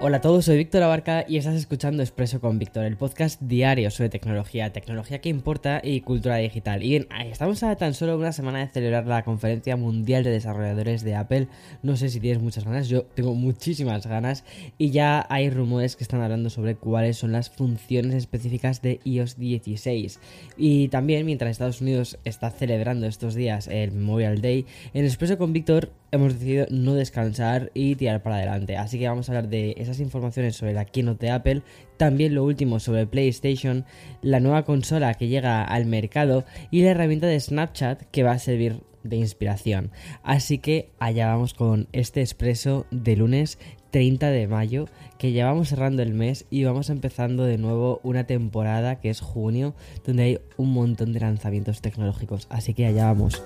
Hola a todos, soy Víctor Abarca y estás escuchando Expreso con Víctor, el podcast diario sobre tecnología, tecnología que importa y cultura digital. Y bien, estamos a tan solo una semana de celebrar la conferencia mundial de desarrolladores de Apple. No sé si tienes muchas ganas, yo tengo muchísimas ganas y ya hay rumores que están hablando sobre cuáles son las funciones específicas de iOS 16. Y también, mientras Estados Unidos está celebrando estos días el Memorial Day, en Expreso con Víctor hemos decidido no descansar y tirar para adelante. Así que vamos a hablar de esas informaciones sobre la keynote de Apple, también lo último sobre PlayStation, la nueva consola que llega al mercado y la herramienta de Snapchat que va a servir de inspiración. Así que allá vamos con este expreso de lunes 30 de mayo, que ya vamos cerrando el mes y vamos empezando de nuevo una temporada que es junio, donde hay un montón de lanzamientos tecnológicos. Así que allá vamos.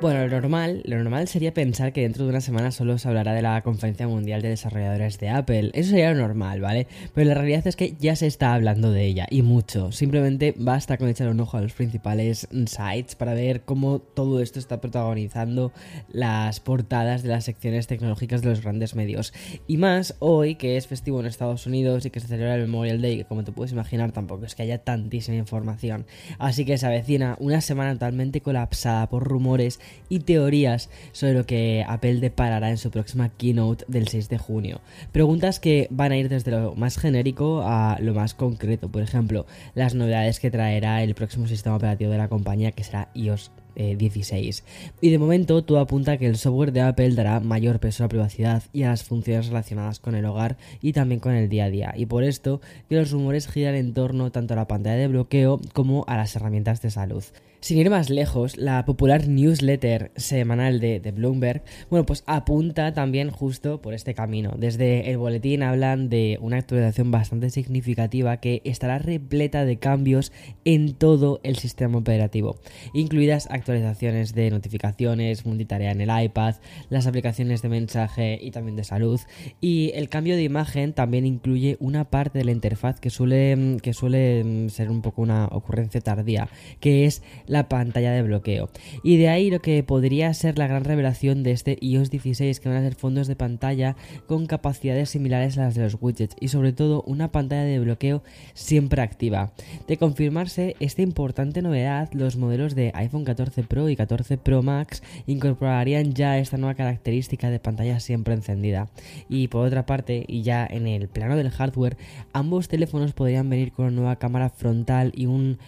Bueno, lo normal, lo normal sería pensar que dentro de una semana solo se hablará de la conferencia mundial de desarrolladores de Apple. Eso sería lo normal, ¿vale? Pero la realidad es que ya se está hablando de ella y mucho. Simplemente basta con echar un ojo a los principales sites para ver cómo todo esto está protagonizando las portadas de las secciones tecnológicas de los grandes medios. Y más hoy que es festivo en Estados Unidos y que se celebra el Memorial Day, que como te puedes imaginar tampoco es que haya tantísima información. Así que se avecina una semana totalmente colapsada por rumores y teorías sobre lo que Apple deparará en su próxima keynote del 6 de junio. Preguntas que van a ir desde lo más genérico a lo más concreto, por ejemplo, las novedades que traerá el próximo sistema operativo de la compañía que será iOS 16. Eh, y de momento todo apunta que el software de Apple dará mayor peso a la privacidad y a las funciones relacionadas con el hogar y también con el día a día. Y por esto que los rumores giran en torno tanto a la pantalla de bloqueo como a las herramientas de salud. Sin ir más lejos, la popular newsletter semanal de, de, Bloomberg, bueno, pues apunta también justo por este camino. Desde el boletín hablan de una actualización bastante significativa que estará repleta de cambios en todo el sistema operativo, incluidas actualizaciones de notificaciones, multitarea en el iPad, las aplicaciones de mensaje y también de salud. Y el cambio de imagen también incluye una parte de la interfaz que suele, que suele ser un poco una ocurrencia tardía, que es la pantalla de bloqueo. Y de ahí lo que podría ser la gran revelación de este iOS 16, que van a ser fondos de pantalla con capacidades similares a las de los widgets y sobre todo una pantalla de bloqueo siempre activa. De confirmarse esta importante novedad, los modelos de iPhone 14 Pro y 14 Pro Max incorporarían ya esta nueva característica de pantalla siempre encendida. Y por otra parte, y ya en el plano del hardware, ambos teléfonos podrían venir con una nueva cámara frontal y un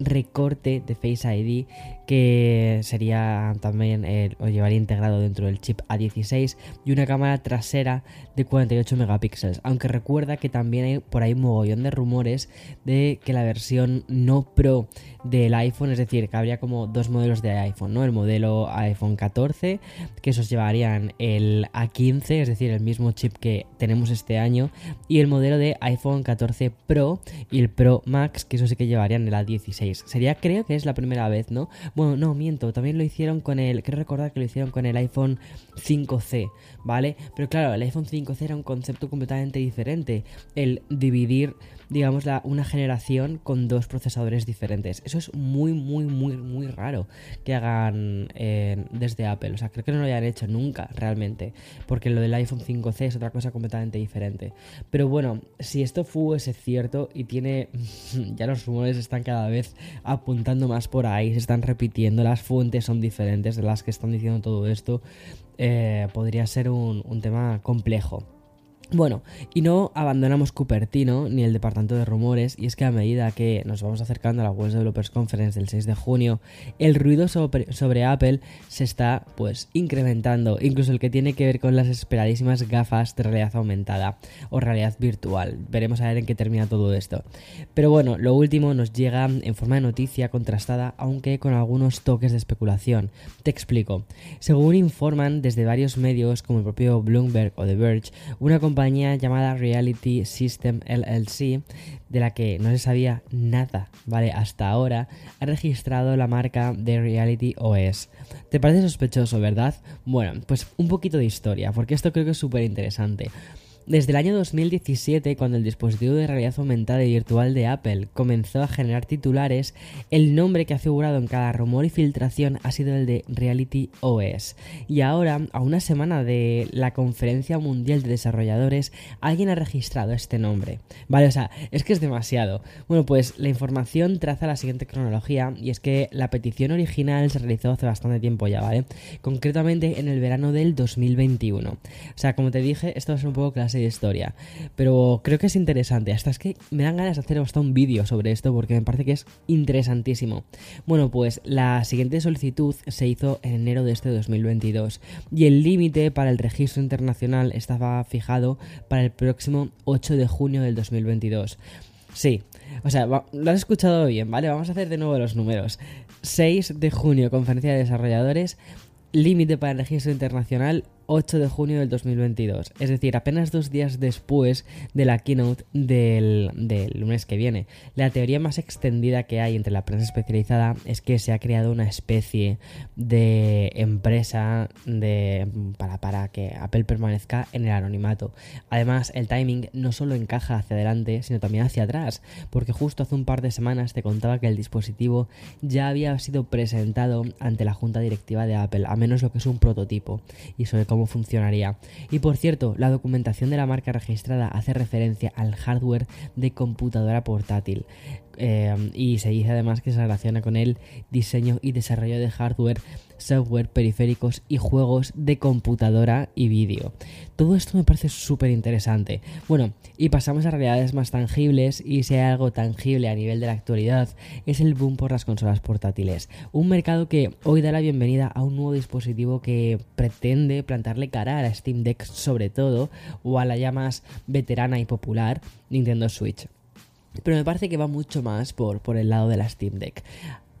recorte de Face ID que sería también o llevaría integrado dentro del chip A16 y una cámara trasera de 48 megapíxeles. Aunque recuerda que también hay por ahí un mogollón de rumores de que la versión no Pro del iPhone es decir que habría como dos modelos de iPhone no el modelo iPhone 14 que esos llevarían el A15 es decir el mismo chip que tenemos este año y el modelo de iPhone 14 Pro y el Pro Max que eso sí que llevarían el A16 Sería, creo que es la primera vez, ¿no? Bueno, no, miento, también lo hicieron con el, quiero recordar que lo hicieron con el iPhone 5C, ¿vale? Pero claro, el iPhone 5C era un concepto completamente diferente, el dividir digamos, la, una generación con dos procesadores diferentes. Eso es muy, muy, muy, muy raro que hagan eh, desde Apple. O sea, creo que no lo hayan hecho nunca realmente. Porque lo del iPhone 5C es otra cosa completamente diferente. Pero bueno, si esto fuese cierto y tiene... ya los rumores están cada vez apuntando más por ahí, se están repitiendo, las fuentes son diferentes de las que están diciendo todo esto, eh, podría ser un tema complejo. Bueno, y no abandonamos Cupertino ni el departamento de rumores, y es que a medida que nos vamos acercando a la World Developers Conference del 6 de junio, el ruido sobre, sobre, Apple se está pues incrementando, incluso el que tiene que ver con las esperadísimas gafas de realidad aumentada o realidad virtual. Veremos a ver en qué termina todo esto. Pero bueno, lo último nos llega en forma de noticia contrastada, aunque con algunos toques de especulación. Te explico. Según informan desde varios medios como el propio Bloomberg o The Verge, una compañía compañía llamada Reality System LLC, de la que no se sabía nada, ¿vale? Hasta ahora, ha registrado la marca de Reality OS. ¿Te parece sospechoso, verdad? Bueno, pues un poquito de historia, porque esto creo que es súper interesante. Desde el año 2017, cuando el dispositivo de realidad aumentada y virtual de Apple comenzó a generar titulares, el nombre que ha figurado en cada rumor y filtración ha sido el de Reality OS. Y ahora, a una semana de la Conferencia Mundial de Desarrolladores, alguien ha registrado este nombre. Vale, o sea, es que es demasiado. Bueno, pues la información traza la siguiente cronología y es que la petición original se realizó hace bastante tiempo ya, ¿vale? Concretamente en el verano del 2021. O sea, como te dije, esto ser un poco clase historia. Pero creo que es interesante. Hasta es que me dan ganas de hacer hasta un vídeo sobre esto porque me parece que es interesantísimo. Bueno, pues la siguiente solicitud se hizo en enero de este 2022 y el límite para el registro internacional estaba fijado para el próximo 8 de junio del 2022. Sí, o sea, lo has escuchado bien, ¿vale? Vamos a hacer de nuevo los números. 6 de junio, conferencia de desarrolladores, límite para el registro internacional 8 de junio del 2022, es decir, apenas dos días después de la keynote del, lunes que viene. La teoría más extendida que hay entre la prensa especializada es que se ha creado una especie de empresa de, para, para que Apple permanezca en el anonimato. Además, el timing no solo encaja hacia adelante, sino también hacia atrás, porque justo hace un par de semanas te contaba que el dispositivo ya había sido presentado ante la junta directiva de Apple, a menos lo que es un prototipo, y sobre cómo funcionaría. Y por cierto, la documentación de la marca registrada hace referencia al hardware de computadora portátil. Eh, y se dice además que se relaciona con el diseño y desarrollo de hardware, software, periféricos y juegos de computadora y vídeo. Todo esto me parece súper interesante. Bueno, y pasamos a realidades más tangibles y si hay algo tangible a nivel de la actualidad es el boom por las consolas portátiles. Un mercado que hoy da la bienvenida a un nuevo dispositivo que pretende plantarle cara a la Steam Deck sobre todo o a la ya más veterana y popular Nintendo Switch. Pero me parece que va mucho más por, por el lado de la Steam Deck.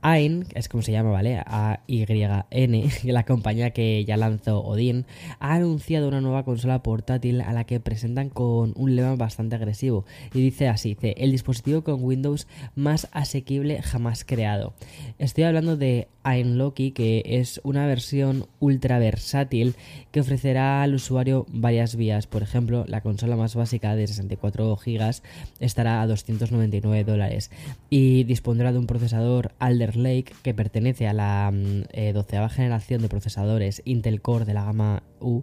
AIN, es como se llama, ¿vale? A-Y-N, la compañía que ya lanzó Odin, ha anunciado una nueva consola portátil a la que presentan con un lema bastante agresivo. Y dice así, dice, el dispositivo con Windows más asequible jamás creado. Estoy hablando de AIN Loki, que es una versión ultra versátil que ofrecerá al usuario varias vías. Por ejemplo, la consola más básica de 64 GB estará a 299 dólares y dispondrá de un procesador Alder Lake, que pertenece a la mm, eh, doceava generación de procesadores Intel Core de la gama U,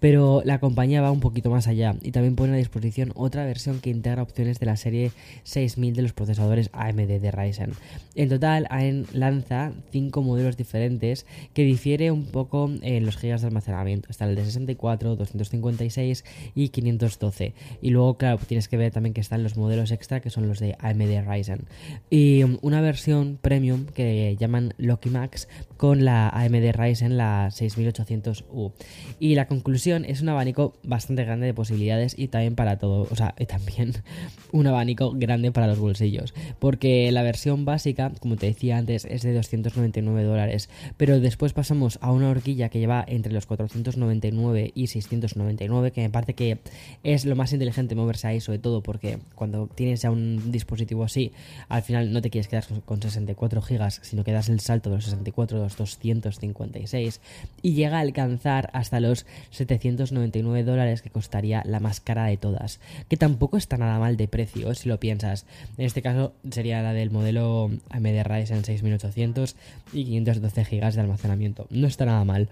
pero la compañía va un poquito más allá y también pone a disposición otra versión que integra opciones de la serie 6000 de los procesadores AMD de Ryzen. En total, AEN lanza cinco modelos diferentes que difiere un poco en los gigas de almacenamiento. Está el de 64, 256 y 512. Y luego, claro, tienes que ver también que están los modelos extra que son los de AMD Ryzen. Y mm, una versión premium que llaman Loki Max con la AMD Ryzen, la 6800U. Y la conclusión es un abanico bastante grande de posibilidades y también para todo, o sea, y también un abanico grande para los bolsillos. Porque la versión básica, como te decía antes, es de 299 dólares, pero después pasamos a una horquilla que lleva entre los 499 y 699, que me parece que es lo más inteligente moverse ahí, sobre todo porque cuando tienes ya un dispositivo así, al final no te quieres quedar con 64 GB sino que das el salto de los 64 a los 256 y llega a alcanzar hasta los 799 dólares que costaría la más cara de todas, que tampoco está nada mal de precio si lo piensas. En este caso sería la del modelo AMD Ryzen 6800 y 512 GB de almacenamiento. No está nada mal.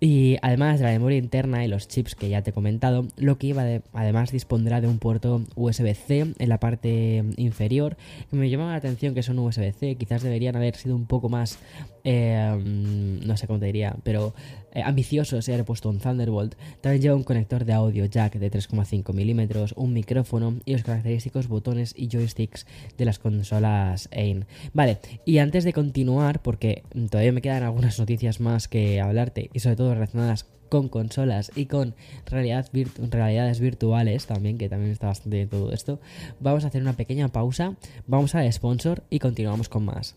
Y además de la memoria interna y los chips que ya te he comentado, lo que iba además dispondrá de un puerto USB-C en la parte inferior, me llama la atención que son USB-C, quizás deberían haber sido un poco más eh, no sé cómo te diría, pero eh, ambicioso se puesto un Thunderbolt. También lleva un conector de audio jack de 3,5 milímetros, un micrófono y los característicos botones y joysticks de las consolas AIM. Vale, y antes de continuar, porque todavía me quedan algunas noticias más que hablarte y sobre todo relacionadas con consolas y con realidad realidades virtuales también, que también está bastante bien todo esto, vamos a hacer una pequeña pausa, vamos al sponsor y continuamos con más.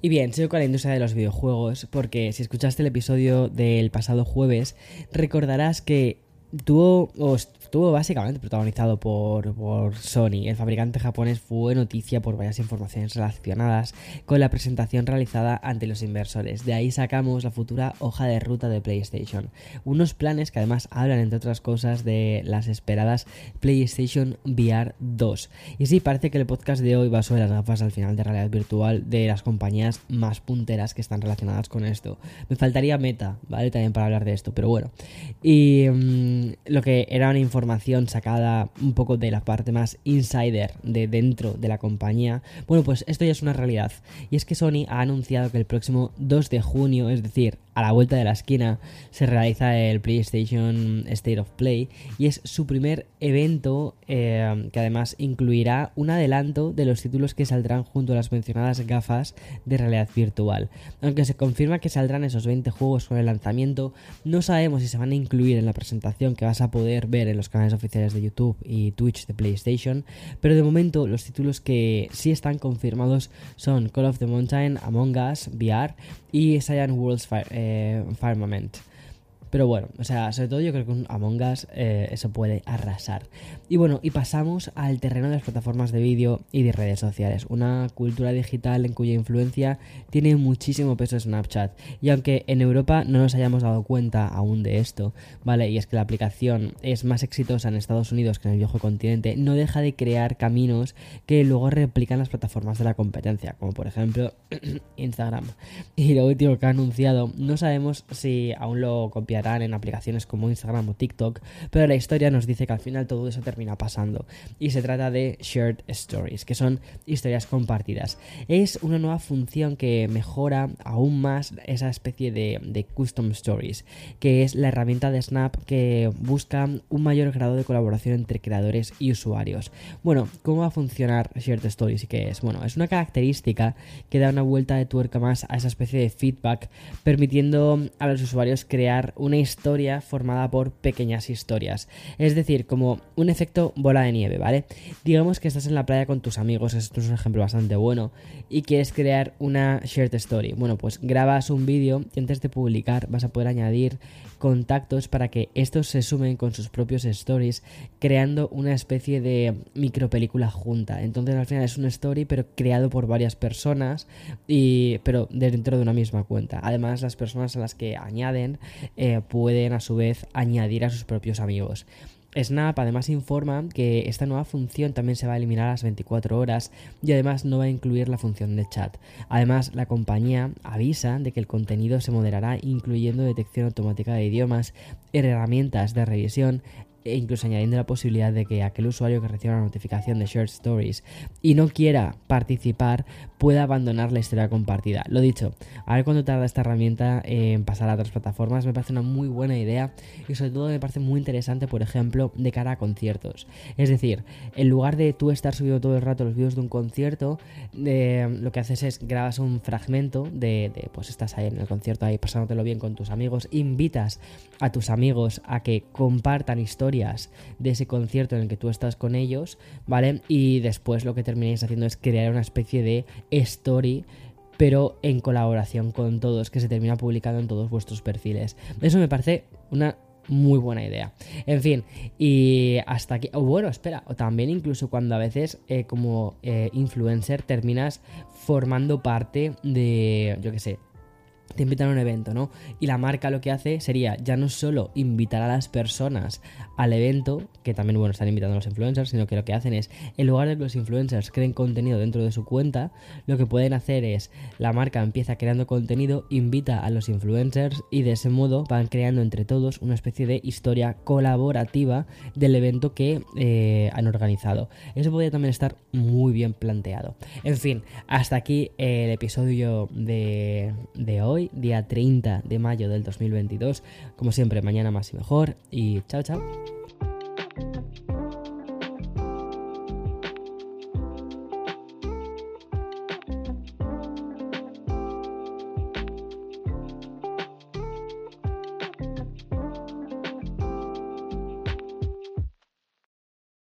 Y bien, sigo con la industria de los videojuegos, porque si escuchaste el episodio del pasado jueves, recordarás que tuvo, estuvo básicamente protagonizado por, por, Sony. El fabricante japonés fue noticia por varias informaciones relacionadas con la presentación realizada ante los inversores. De ahí sacamos la futura hoja de ruta de PlayStation. Unos planes que además hablan, entre otras cosas, de las esperadas PlayStation VR 2. Y sí, parece que el podcast de hoy va sobre las gafas al final de realidad virtual de las compañías más punteras que están relacionadas con esto. Me faltaría meta, ¿vale? También para hablar de esto, pero bueno. Y mm, lo que era una información sacada un poco de la parte más insider de dentro de la compañía, bueno, pues esto ya es una realidad. Y es que Sony ha anunciado que el próximo 2 de junio, es decir, a la vuelta de la esquina se realiza el PlayStation State of Play y es su primer evento eh, que además incluirá un adelanto de los títulos que saldrán junto a las mencionadas gafas de realidad virtual. Aunque se confirma que saldrán esos 20 juegos con el lanzamiento, no sabemos si se van a incluir en la presentación que vas a poder ver en los canales oficiales de YouTube y Twitch de PlayStation, pero de momento los títulos que sí están confirmados son Call of the Mountain, Among Us, VR y Cyan Worlds Fire, eh. Pero bueno, o sea, sobre todo yo creo que un Among Us eh, eso puede arrasar. Y bueno, y pasamos al terreno de las plataformas de vídeo y de redes sociales. Una cultura digital en cuya influencia tiene muchísimo peso Snapchat. Y aunque en Europa no nos hayamos dado cuenta aún de esto, ¿vale? Y es que la aplicación es más exitosa en Estados Unidos que en el viejo continente, no deja de crear caminos que luego replican las plataformas de la competencia, como por ejemplo Instagram. Y lo último que ha anunciado, no sabemos si aún lo copiará en aplicaciones como Instagram o TikTok, pero la historia nos dice que al final todo eso termina pasando. Y se trata de Shared Stories, que son historias compartidas. Es una nueva función que mejora aún más esa especie de, de Custom Stories, que es la herramienta de Snap que busca un mayor grado de colaboración entre creadores y usuarios. Bueno, ¿cómo va a funcionar Shared Stories y qué es? Bueno, es una característica que da una vuelta de tuerca más a esa especie de feedback, permitiendo a los usuarios crear un una historia formada por pequeñas historias. Es decir, como un efecto bola de nieve, ¿vale? Digamos que estás en la playa con tus amigos, esto es un ejemplo bastante bueno, y quieres crear una shared story. Bueno, pues grabas un vídeo y antes de publicar vas a poder añadir contactos para que estos se sumen con sus propios stories, creando una especie de micropelícula junta. Entonces al final es una story, pero creado por varias personas, y, pero dentro de una misma cuenta. Además, las personas a las que añaden eh, pueden a su vez añadir a sus propios amigos. Snap además informa que esta nueva función también se va a eliminar a las 24 horas y además no va a incluir la función de chat. Además, la compañía avisa de que el contenido se moderará incluyendo detección automática de idiomas, herramientas de revisión e incluso añadiendo la posibilidad de que aquel usuario que reciba una notificación de Shared Stories y no quiera participar pueda abandonar la historia compartida. Lo dicho, a ver cuánto tarda esta herramienta en pasar a otras plataformas, me parece una muy buena idea y sobre todo me parece muy interesante, por ejemplo, de cara a conciertos. Es decir, en lugar de tú estar subiendo todo el rato los vídeos de un concierto, eh, lo que haces es grabas un fragmento de, de, pues estás ahí en el concierto ahí pasándotelo bien con tus amigos, invitas a tus amigos a que compartan historias de ese concierto en el que tú estás con ellos, ¿vale? Y después lo que terminéis haciendo es crear una especie de story pero en colaboración con todos, que se termina publicando en todos vuestros perfiles. Eso me parece una muy buena idea. En fin, y hasta aquí. O bueno, espera, o también incluso cuando a veces eh, como eh, influencer terminas formando parte de, yo qué sé, te invitan a un evento, ¿no? Y la marca lo que hace sería ya no solo invitar a las personas al evento, que también, bueno, están invitando a los influencers, sino que lo que hacen es, en lugar de que los influencers creen contenido dentro de su cuenta, lo que pueden hacer es, la marca empieza creando contenido, invita a los influencers y de ese modo van creando entre todos una especie de historia colaborativa del evento que eh, han organizado. Eso podría también estar muy bien planteado. En fin, hasta aquí el episodio de, de hoy día 30 de mayo del 2022. Como siempre, mañana más y mejor. Y chao, chao.